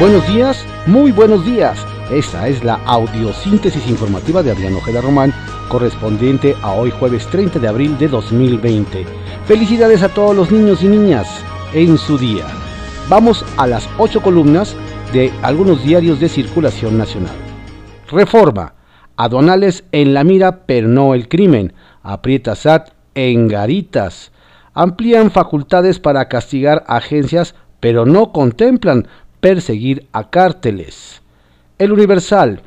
Buenos días, muy buenos días. Esta es la audiosíntesis informativa de Adrián Ojeda Román, correspondiente a hoy jueves 30 de abril de 2020. Felicidades a todos los niños y niñas en su día. Vamos a las ocho columnas de algunos diarios de circulación nacional. Reforma. Aduanales en la mira, pero no el crimen. Aprieta SAT en garitas. Amplían facultades para castigar agencias, pero no contemplan perseguir a cárteles. El Universal.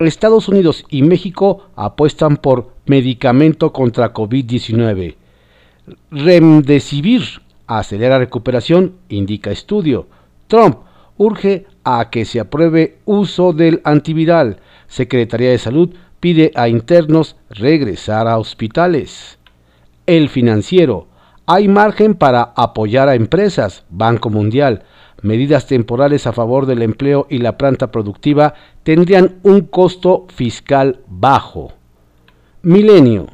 Estados Unidos y México apuestan por medicamento contra COVID-19. Remdesivir acelera recuperación, indica estudio. Trump urge a que se apruebe uso del antiviral. Secretaría de Salud pide a internos regresar a hospitales. El financiero. Hay margen para apoyar a empresas. Banco Mundial. Medidas temporales a favor del empleo y la planta productiva tendrían un costo fiscal bajo. Milenio.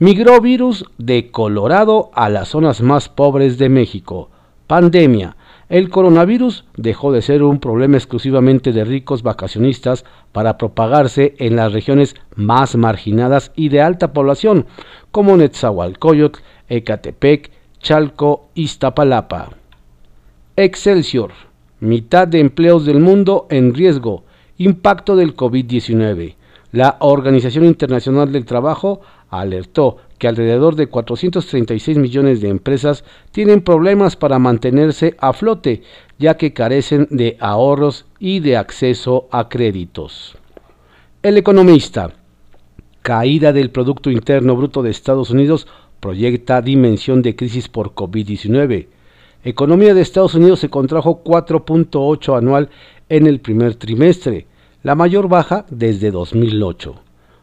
Migró virus de Colorado a las zonas más pobres de México. Pandemia. El coronavirus dejó de ser un problema exclusivamente de ricos vacacionistas para propagarse en las regiones más marginadas y de alta población, como Netzahualcoyotl, Ecatepec, Chalco, Iztapalapa. Excelsior. Mitad de empleos del mundo en riesgo. Impacto del COVID-19. La Organización Internacional del Trabajo alertó que alrededor de 436 millones de empresas tienen problemas para mantenerse a flote, ya que carecen de ahorros y de acceso a créditos. El economista. Caída del Producto Interno Bruto de Estados Unidos proyecta dimensión de crisis por COVID-19. Economía de Estados Unidos se contrajo 4.8 anual en el primer trimestre, la mayor baja desde 2008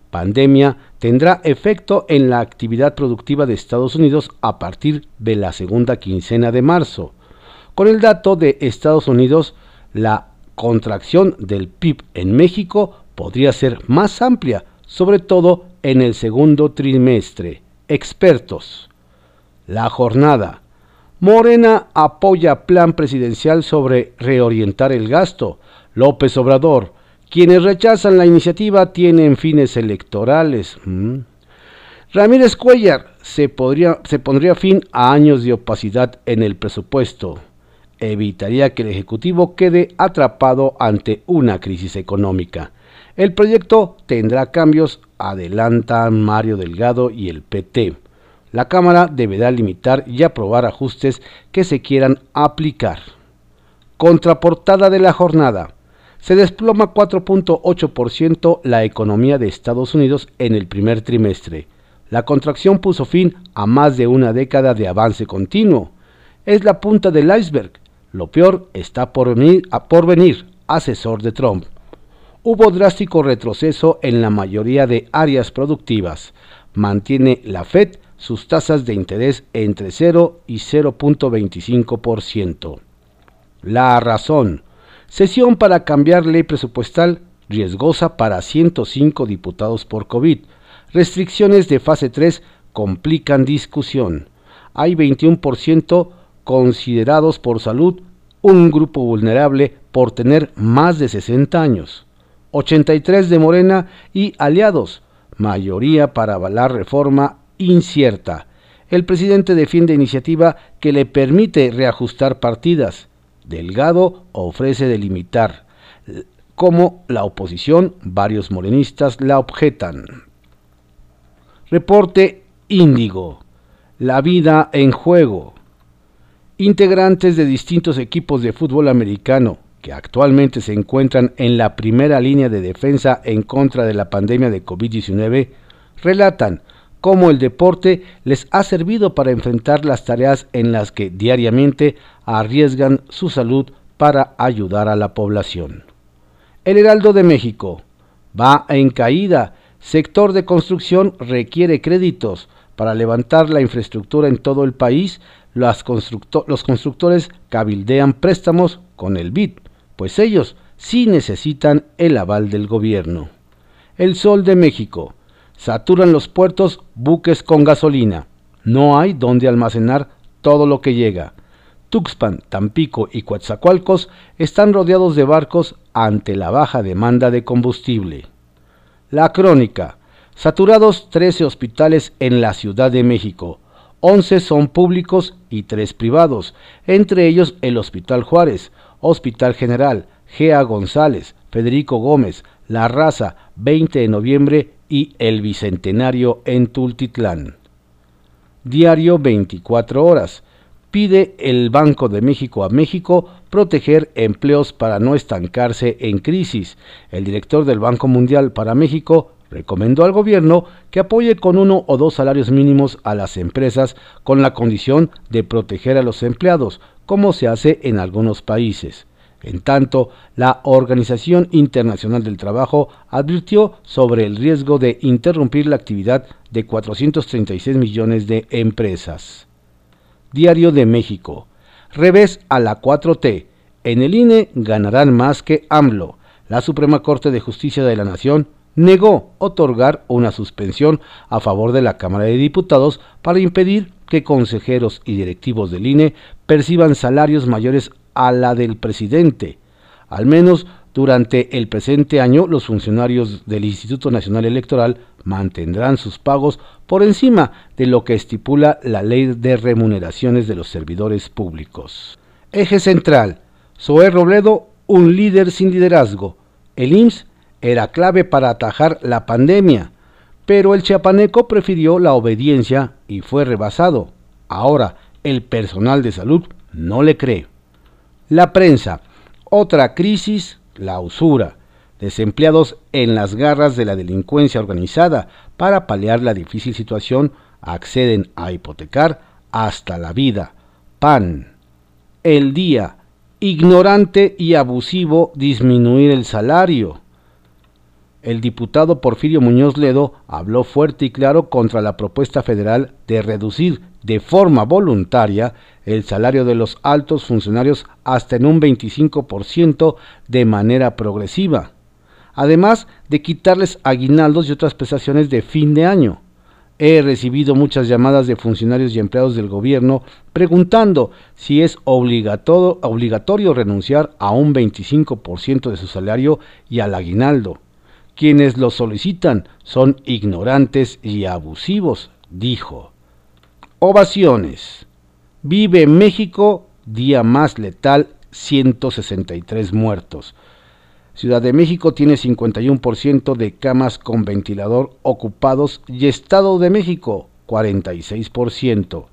pandemia tendrá efecto en la actividad productiva de Estados Unidos a partir de la segunda quincena de marzo. Con el dato de Estados Unidos, la contracción del PIB en México podría ser más amplia, sobre todo en el segundo trimestre. Expertos. La jornada. Morena apoya plan presidencial sobre reorientar el gasto. López Obrador quienes rechazan la iniciativa tienen fines electorales. Mm. Ramírez Cuellar se, podría, se pondría fin a años de opacidad en el presupuesto. Evitaría que el Ejecutivo quede atrapado ante una crisis económica. El proyecto tendrá cambios, adelantan Mario Delgado y el PT. La Cámara deberá limitar y aprobar ajustes que se quieran aplicar. Contraportada de la jornada se desploma 4.8% la economía de Estados Unidos en el primer trimestre. La contracción puso fin a más de una década de avance continuo. Es la punta del iceberg. Lo peor está por venir, asesor de Trump. Hubo drástico retroceso en la mayoría de áreas productivas. Mantiene la Fed sus tasas de interés entre 0 y 0.25%. La razón. Sesión para cambiar ley presupuestal riesgosa para 105 diputados por COVID. Restricciones de fase 3 complican discusión. Hay 21% considerados por salud un grupo vulnerable por tener más de 60 años. 83 de Morena y aliados, mayoría para avalar reforma incierta. El presidente defiende iniciativa que le permite reajustar partidas. Delgado ofrece delimitar, como la oposición, varios morenistas la objetan. Reporte Índigo. La vida en juego. Integrantes de distintos equipos de fútbol americano que actualmente se encuentran en la primera línea de defensa en contra de la pandemia de COVID-19 relatan cómo el deporte les ha servido para enfrentar las tareas en las que diariamente arriesgan su salud para ayudar a la población. El Heraldo de México va en caída. Sector de construcción requiere créditos. Para levantar la infraestructura en todo el país, los, los constructores cabildean préstamos con el BID, pues ellos sí necesitan el aval del gobierno. El Sol de México Saturan los puertos buques con gasolina. No hay donde almacenar todo lo que llega. Tuxpan, Tampico y Coatzacoalcos están rodeados de barcos ante la baja demanda de combustible. La crónica. Saturados 13 hospitales en la Ciudad de México. 11 son públicos y 3 privados, entre ellos el Hospital Juárez, Hospital General, Gea González, Federico Gómez, La Raza, 20 de noviembre y El Bicentenario en Tultitlán. Diario 24 horas. Pide el Banco de México a México proteger empleos para no estancarse en crisis. El director del Banco Mundial para México recomendó al gobierno que apoye con uno o dos salarios mínimos a las empresas con la condición de proteger a los empleados, como se hace en algunos países. En tanto, la Organización Internacional del Trabajo advirtió sobre el riesgo de interrumpir la actividad de 436 millones de empresas. Diario de México. Revés a la 4T. En el INE ganarán más que AMLO. La Suprema Corte de Justicia de la Nación negó otorgar una suspensión a favor de la Cámara de Diputados para impedir que consejeros y directivos del INE perciban salarios mayores a la del presidente. Al menos durante el presente año, los funcionarios del Instituto Nacional Electoral mantendrán sus pagos por encima de lo que estipula la Ley de Remuneraciones de los Servidores Públicos. Eje central. Zoé Robledo, un líder sin liderazgo. El IMSS era clave para atajar la pandemia, pero el chiapaneco prefirió la obediencia y fue rebasado. Ahora, el personal de salud no le cree. La prensa. Otra crisis, la usura. Desempleados en las garras de la delincuencia organizada para paliar la difícil situación acceden a hipotecar hasta la vida. PAN. El día. Ignorante y abusivo disminuir el salario. El diputado Porfirio Muñoz Ledo habló fuerte y claro contra la propuesta federal de reducir de forma voluntaria el salario de los altos funcionarios hasta en un 25% de manera progresiva, además de quitarles aguinaldos y otras prestaciones de fin de año. He recibido muchas llamadas de funcionarios y empleados del gobierno preguntando si es obligatorio, obligatorio renunciar a un 25% de su salario y al aguinaldo. Quienes lo solicitan son ignorantes y abusivos, dijo. Ovaciones. Vive México, día más letal, 163 muertos. Ciudad de México tiene 51% de camas con ventilador ocupados y Estado de México 46%.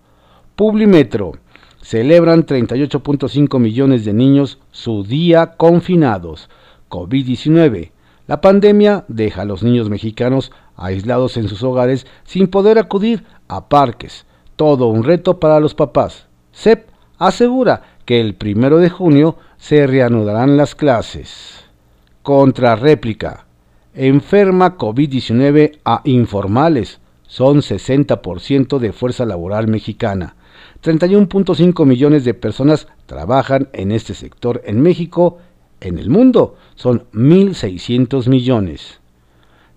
Publimetro. Celebran 38.5 millones de niños su día confinados. COVID-19. La pandemia deja a los niños mexicanos aislados en sus hogares sin poder acudir a parques, todo un reto para los papás. CEP asegura que el primero de junio se reanudarán las clases. Contrarréplica. Enferma COVID-19 a informales. Son 60% de fuerza laboral mexicana. 31.5 millones de personas trabajan en este sector en México. En el mundo son 1.600 millones.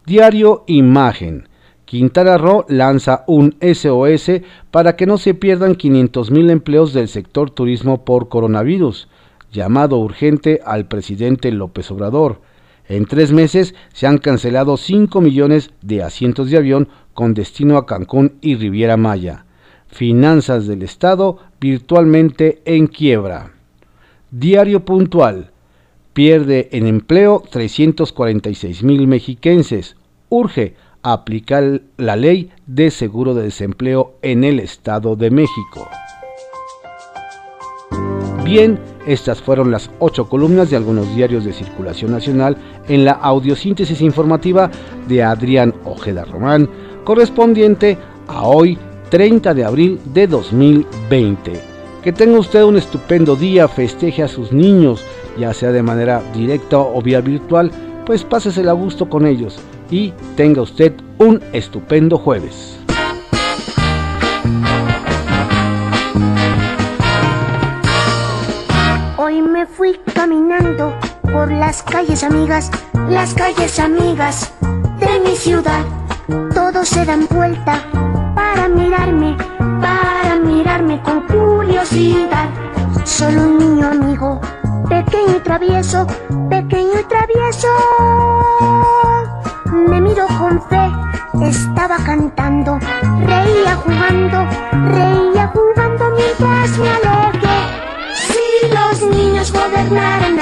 Diario Imagen. Quintana Roo lanza un SOS para que no se pierdan 500.000 empleos del sector turismo por coronavirus. Llamado urgente al presidente López Obrador. En tres meses se han cancelado 5 millones de asientos de avión con destino a Cancún y Riviera Maya. Finanzas del Estado virtualmente en quiebra. Diario puntual. Pierde en empleo 346 mil mexiquenses. Urge aplicar la ley de seguro de desempleo en el Estado de México. Bien, estas fueron las ocho columnas de algunos diarios de circulación nacional en la audiosíntesis informativa de Adrián Ojeda Román, correspondiente a hoy 30 de abril de 2020. Que tenga usted un estupendo día, festeje a sus niños, ya sea de manera directa o vía virtual, pues pásesela a gusto con ellos y tenga usted un estupendo jueves. Hoy me fui caminando por las calles amigas, las calles amigas de mi ciudad. Todos se dan vuelta para mirarme, para mirarme con curiosidad. Solo un niño amigo, pequeño y travieso, pequeño y travieso. estaba cantando, reía jugando, reía jugando mientras me alejé. Si los niños gobernaran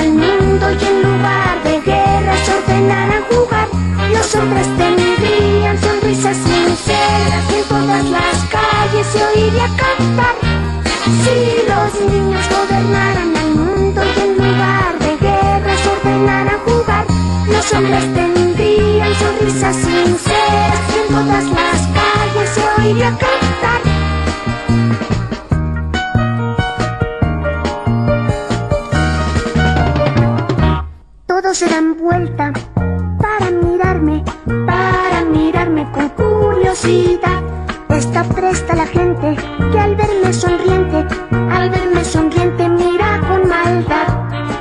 para mirarme, para mirarme con curiosidad. Está presta la gente que al verme sonriente, al verme sonriente mira con maldad.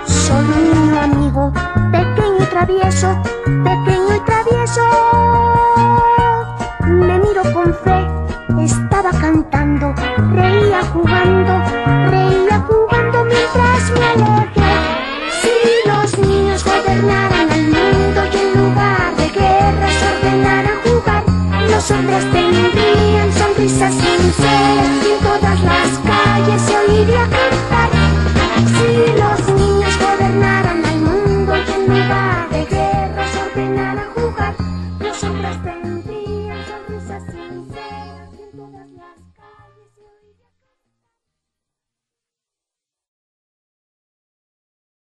Soy un amigo, pequeño y travieso, pequeño